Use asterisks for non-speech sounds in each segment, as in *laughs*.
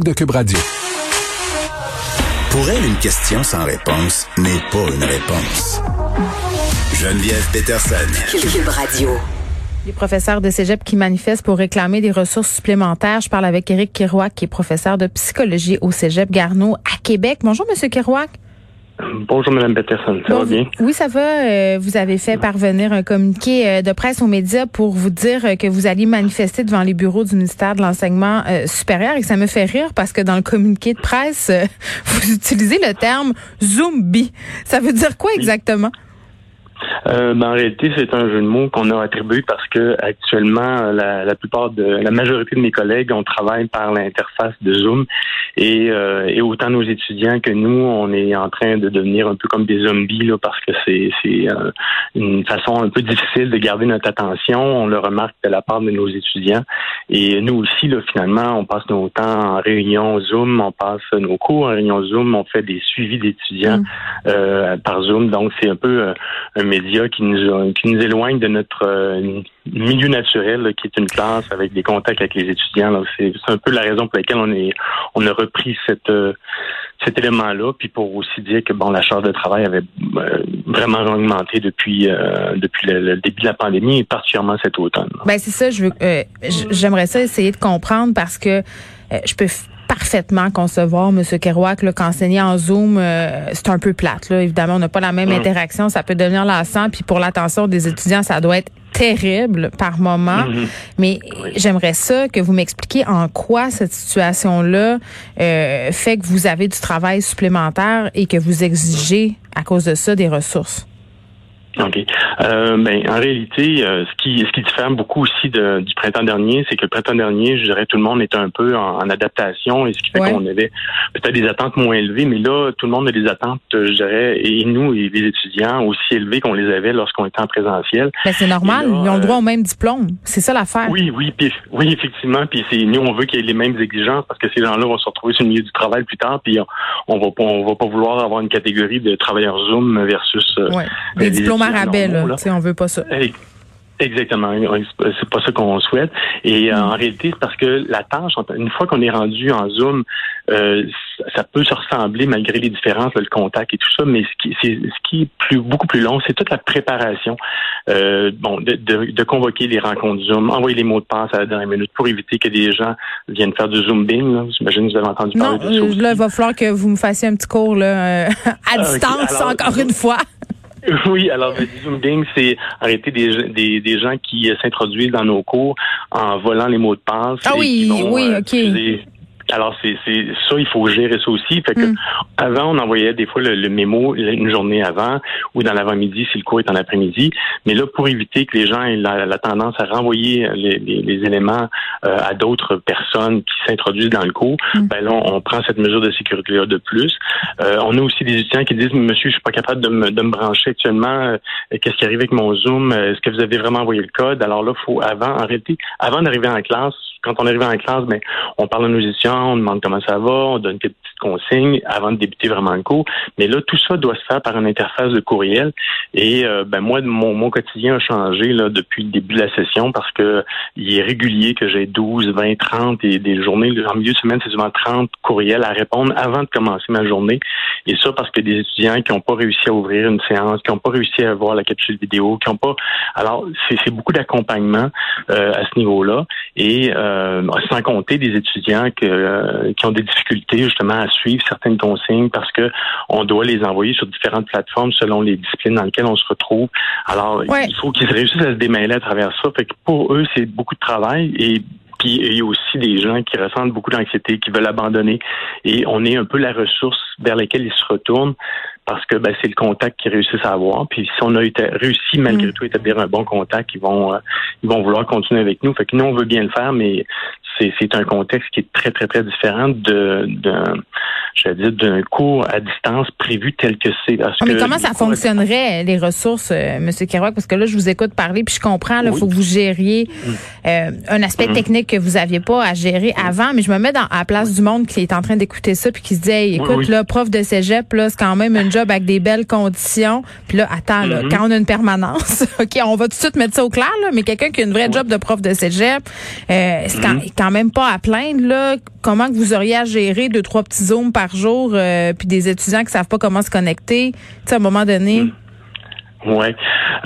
de Cube Radio. Pour elle, une question sans réponse n'est pas une réponse. Geneviève Peterson. Cube Radio. Les professeurs de cégep qui manifestent pour réclamer des ressources supplémentaires. Je parle avec Éric Kirouac, qui est professeur de psychologie au cégep Garneau à Québec. Bonjour, Monsieur Kirouac. *clears throat* Bonjour, Mme Peterson. Ça va bien? Oui, ça va. Euh, vous avez fait parvenir un communiqué euh, de presse aux médias pour vous dire euh, que vous alliez manifester devant les bureaux du ministère de l'Enseignement supérieur. Et ça me fait rire parce que dans le communiqué de presse, *laughs* vous utilisez le terme zombie. Ça veut dire quoi exactement? Euh, ben, en réalité, c'est un jeu de mots qu'on a attribué parce que actuellement, la, la, plupart de la majorité de mes collègues, on travaille par l'interface de Zoom et, euh, et, autant nos étudiants que nous, on est en train de devenir un peu comme des zombies là, parce que c'est euh, une façon un peu difficile de garder notre attention. On le remarque de la part de nos étudiants et nous aussi, là, finalement, on passe nos temps en réunion Zoom, on passe nos cours en réunion Zoom, on fait des suivis d'étudiants mm. euh, par Zoom. Donc c'est un peu un médias qui nous, qui éloignent de notre euh, milieu naturel, qui est une classe avec des contacts avec les étudiants. C'est un peu la raison pour laquelle on est a repris euh, cet élément-là, puis pour aussi dire que bon, la charge de travail avait euh, vraiment augmenté depuis depuis le, début de la pandémie et particulièrement cet automne. Ben c'est ça, j'aimerais ça essayer de comprendre parce que je peux parfaitement concevoir, M. Kerouac, qu'enseigner en Zoom, euh, c'est un peu plate. Là. Évidemment, on n'a pas la même interaction. Ça peut devenir lassant. Puis pour l'attention des étudiants, ça doit être terrible par moment. Mm-hmm. Mais j'aimerais ça que vous m'expliquiez en quoi cette situation-là euh, fait que vous avez du travail supplémentaire et que vous exigez à cause de ça des ressources. OK. Euh, ben, en réalité, euh, ce qui ce qui diffère beaucoup aussi de, du printemps dernier, c'est que le printemps dernier, je dirais, tout le monde était un peu en, adaptation et ce qui fait qu'on avait peut-être des attentes moins élevées, mais là, tout le monde a des attentes, je dirais, et nous, et les étudiants, aussi élevées qu'on les avait lorsqu'on était en présentiel. Ben, c'est normal, ils ont le droit au même diplôme. C'est ça l'affaire. Oui, oui, puis, oui, effectivement. Puis c'est nous, on veut qu'il y ait les mêmes exigences parce que ces gens-là vont se retrouver sur le milieu du travail plus tard, puis on, va pas on va pas vouloir avoir une catégorie de travailleurs Zoom versus euh, des diplômes là. On veut pas ça. Exactement. C'est pas ça qu'on souhaite. Et euh, en réalité, c'est parce que la tâche, une fois qu'on est rendu en Zoom, euh, ça peut se ressembler malgré les différences, le contact et tout ça, mais ce qui, ce qui est plus, beaucoup plus long, c'est toute la préparation. Euh, bon, de, de, convoquer les rencontres Zoom, envoyer les mots de passe à la dernière minute pour éviter que des gens viennent faire du Zoom-bing. J'imagine que vous avez entendu parler de ça. Là, il va falloir que vous me fassiez un petit cours là, *laughs* à distance, encore une fois. *laughs* Oui, alors le zooming, c'est arrêter des, des, des gens qui s'introduisent dans nos cours en volant les mots de passe. Ah oui, oui, euh, ok. Alors, c'est ça, il faut gérer ça aussi. Fait que mm. avant, on envoyait des fois le, mémo une journée avant ou dans l'avant-midi si le cours est en après-midi. Mais là, pour éviter que les gens aient la, tendance à renvoyer les, les, éléments euh, à d'autres personnes qui s'introduisent dans le cours, mm. ben là, on, prend cette mesure de sécurité-là de plus. Euh, on a aussi des étudiants qui disent, monsieur, je suis pas capable de me, de me brancher actuellement. Euh, qu'est-ce qui arrive avec mon Zoom? Est-ce que vous avez vraiment envoyé le code? Alors là, faut avant, en réalité, avant d'arriver en classe, quand on arrive en classe, ben, on parle à nos étudiants, on demande comment ça va, on donne quelques petites consignes avant de débuter vraiment le cours. Mais là, tout ça doit se faire par une interface de courriel. Et euh, ben moi, mon, mon quotidien a changé là, depuis le début de la session parce que il est régulier que j'ai 12, 20, 30 et des journées. En milieu de semaine, c'est souvent 30 courriels à répondre avant de commencer ma journée. Et ça parce que des étudiants qui n'ont pas réussi à ouvrir une séance, qui n'ont pas réussi à voir la capsule vidéo, qui n'ont pas. Alors, c'est beaucoup d'accompagnement euh, à ce niveau-là. Et euh, euh, sans compter des étudiants euh, qui ont des difficultés justement à suivre certaines consignes parce que on doit les envoyer sur différentes plateformes selon les disciplines dans lesquelles on se retrouve. Alors, il faut qu'ils réussissent à se démêler à travers ça. Fait que pour eux, c'est beaucoup de travail et puis il y a aussi des gens qui ressentent beaucoup d'anxiété, qui veulent abandonner. Et on est un peu la ressource vers laquelle ils se retournent parce que ben, c'est le contact qu'ils réussissent à avoir. Puis si on a réussi malgré mm. tout à établir un bon contact, ils vont euh, ils vont vouloir continuer avec nous. Fait que nous, on veut bien le faire, mais c'est un contexte qui est très, très, très différent de je vais dire, d'un cours à distance prévu tel que c'est. Ah, mais comment ça fonctionnerait, les ressources, euh, M. Kerouac? Parce que là, je vous écoute parler, puis je comprends, il faut que vous gériez euh, un aspect mm-hmm. technique que vous aviez pas à gérer avant, mais je me mets dans, à la place du monde qui est en train d'écouter ça, puis qui se dit, écoute, là, prof de cégep, là, c'est quand même un job avec des belles conditions. Puis là, attends, là, mm-hmm. quand on a une permanence, *laughs* OK, on va tout de suite mettre ça au clair, là, mais quelqu'un qui a une vraie job de prof de cégep, euh, c'est quand, mm-hmm. quand, même pas à plaindre, là. Comment que vous auriez à gérer deux, trois petits zooms par jour, euh, puis des étudiants qui savent pas comment se connecter, tu sais, à un moment donné? Mm. Oui.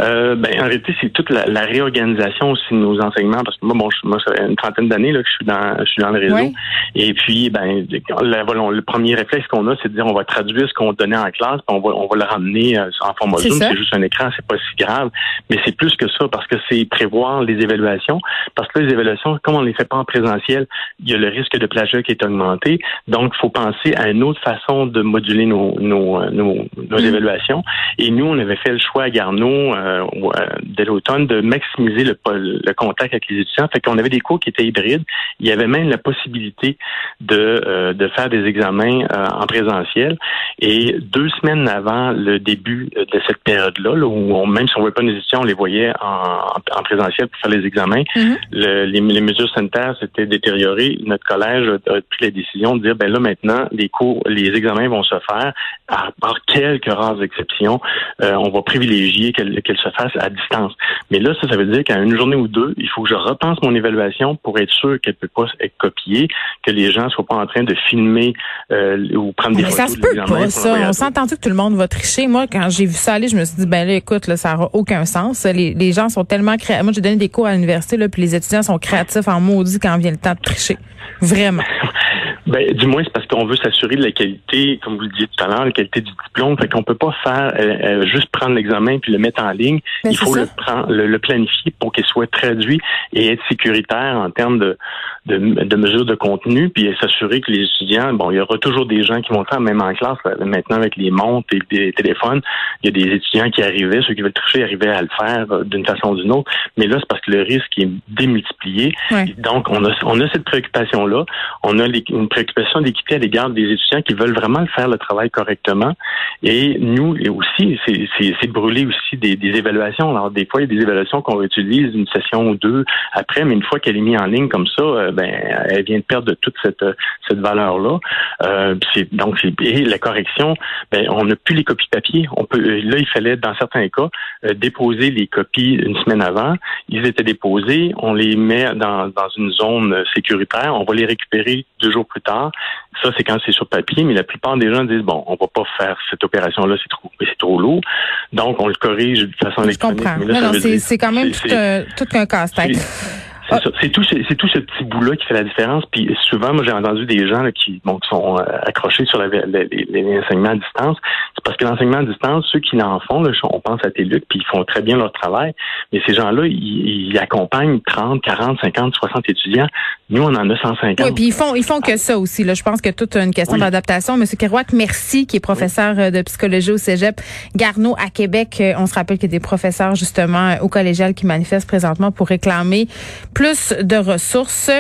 Euh, ben, en réalité, c'est toute la, la, réorganisation aussi de nos enseignements, parce que moi, bon, moi, ça fait une trentaine d'années là, que je suis dans, je suis dans le réseau. Et puis, ben, le premier réflexe qu'on a, c'est de dire on va traduire ce qu'on donnait en classe, puis on va, on va le ramener euh, en format Zoom. C'est juste un écran, c'est pas si grave. Mais c'est plus que ça, parce que c'est prévoir les évaluations. Parce que les évaluations, comme on les fait pas en présentiel, il y a le risque de plagiat qui est augmenté. Donc, il faut penser à une autre façon de moduler nos, nos, nos, nos mm. évaluations. Et nous, on avait fait le choix à Garneau euh, euh, dès l'automne de maximiser le, le, contact avec les étudiants. Fait qu'on avait des cours qui étaient hybrides. Il y avait même la possibilité de, euh, de faire des examens en présentiel. Et deux semaines avant le début de cette période-là, où même si on ne voyait pas nos étudiants, on les voyait en, en présentiel pour faire les examens, mm-hmm. les, les, mesures sanitaires s'étaient détériorées. Notre collège a, pris la décision de dire, ben là maintenant, les cours, les examens vont se faire, à part quelques rares exceptions, on va privilégier qu'elle se fasse à distance. Mais là, ça, ça veut dire qu'à une journée ou deux, il faut que je repense mon évaluation pour être sûr qu'elle ne peut pas être copiée, que les gens ne soient pas en train de filmer euh, ou prendre des mais photos. Ça se peut pas, ça. On s'est entendu que tout le monde va tricher? Moi, quand j'ai vu ça aller, je me suis dit, ben là, écoute, là, ça n'aura aucun sens. Les, les gens sont tellement créatifs. Moi, j'ai donné des cours à l'université, puis les étudiants sont créatifs en maudit quand vient le temps de tricher. Vraiment. *laughs* Ben, du moins, c'est parce qu'on veut s'assurer de la qualité, comme vous le disiez tout à l'heure, la qualité du diplôme. Fait qu'on peut pas faire euh, euh, juste prendre l'examen puis le mettre en ligne. Ben, Il faut le, prendre, le, planifier pour qu'il soit traduit et être sécuritaire en termes de, de, de mesures de contenu, puis s'assurer que les étudiants, bon, il y aura toujours des gens qui vont faire, même en classe, maintenant avec les montres et les téléphones, il y a des étudiants qui arrivaient, ceux qui veulent tricher arrivaient à le faire euh, d'une façon ou d'une autre. Mais là, c'est parce que le risque est démultiplié. Donc, on a, on a cette préoccupation-là. On a les, une préoccupation d'équité à l'égard des étudiants qui veulent vraiment faire le travail correctement. Et nous et aussi, c'est brûler aussi des, des, évaluations. Alors, des fois, il y a des évaluations qu'on utilise une session ou deux après, mais une fois qu'elle est mise en ligne comme ça, euh, ben, elle vient de perdre toute cette, cette valeur-là. Euh, donc, et la correction, ben, on n'a plus les copies papier. On peut, là, il fallait, dans certains cas, euh, déposer les copies une semaine avant. Ils étaient déposés, on les met dans, dans une zone sécuritaire, on va les récupérer deux jours plus tard. Ça, c'est quand c'est sur papier, mais la plupart des gens disent bon, on va pas faire cette opération-là, c'est trop, c'est trop lourd. Donc, on le corrige de façon électronique. Je comprends. c'est quand même tout, un, tout un casse-tête. C'est tout, c'est tout ce petit bout-là qui fait la différence. Puis souvent, moi, j'ai entendu des gens qui, bon, qui sont euh, accrochés sur enseignements à distance. C'est parce que l'enseignement à distance, ceux qui en font, là, on pense à TELUC, puis ils font très bien leur travail. Mais ces gens-là, ils, ils, accompagnent 30, 40, 50, 60 étudiants. Nous, on en a 150. Oui, puis ils font, ils font que ça aussi. Là. Je pense que toute une question d'adaptation. Monsieur Kerouac, merci, qui est professeur euh, de psychologie au Cégep Garneau à Québec. Euh, on se rappelle qu'il y a des professeurs justement au collégial qui manifestent présentement pour réclamer plus de ressources.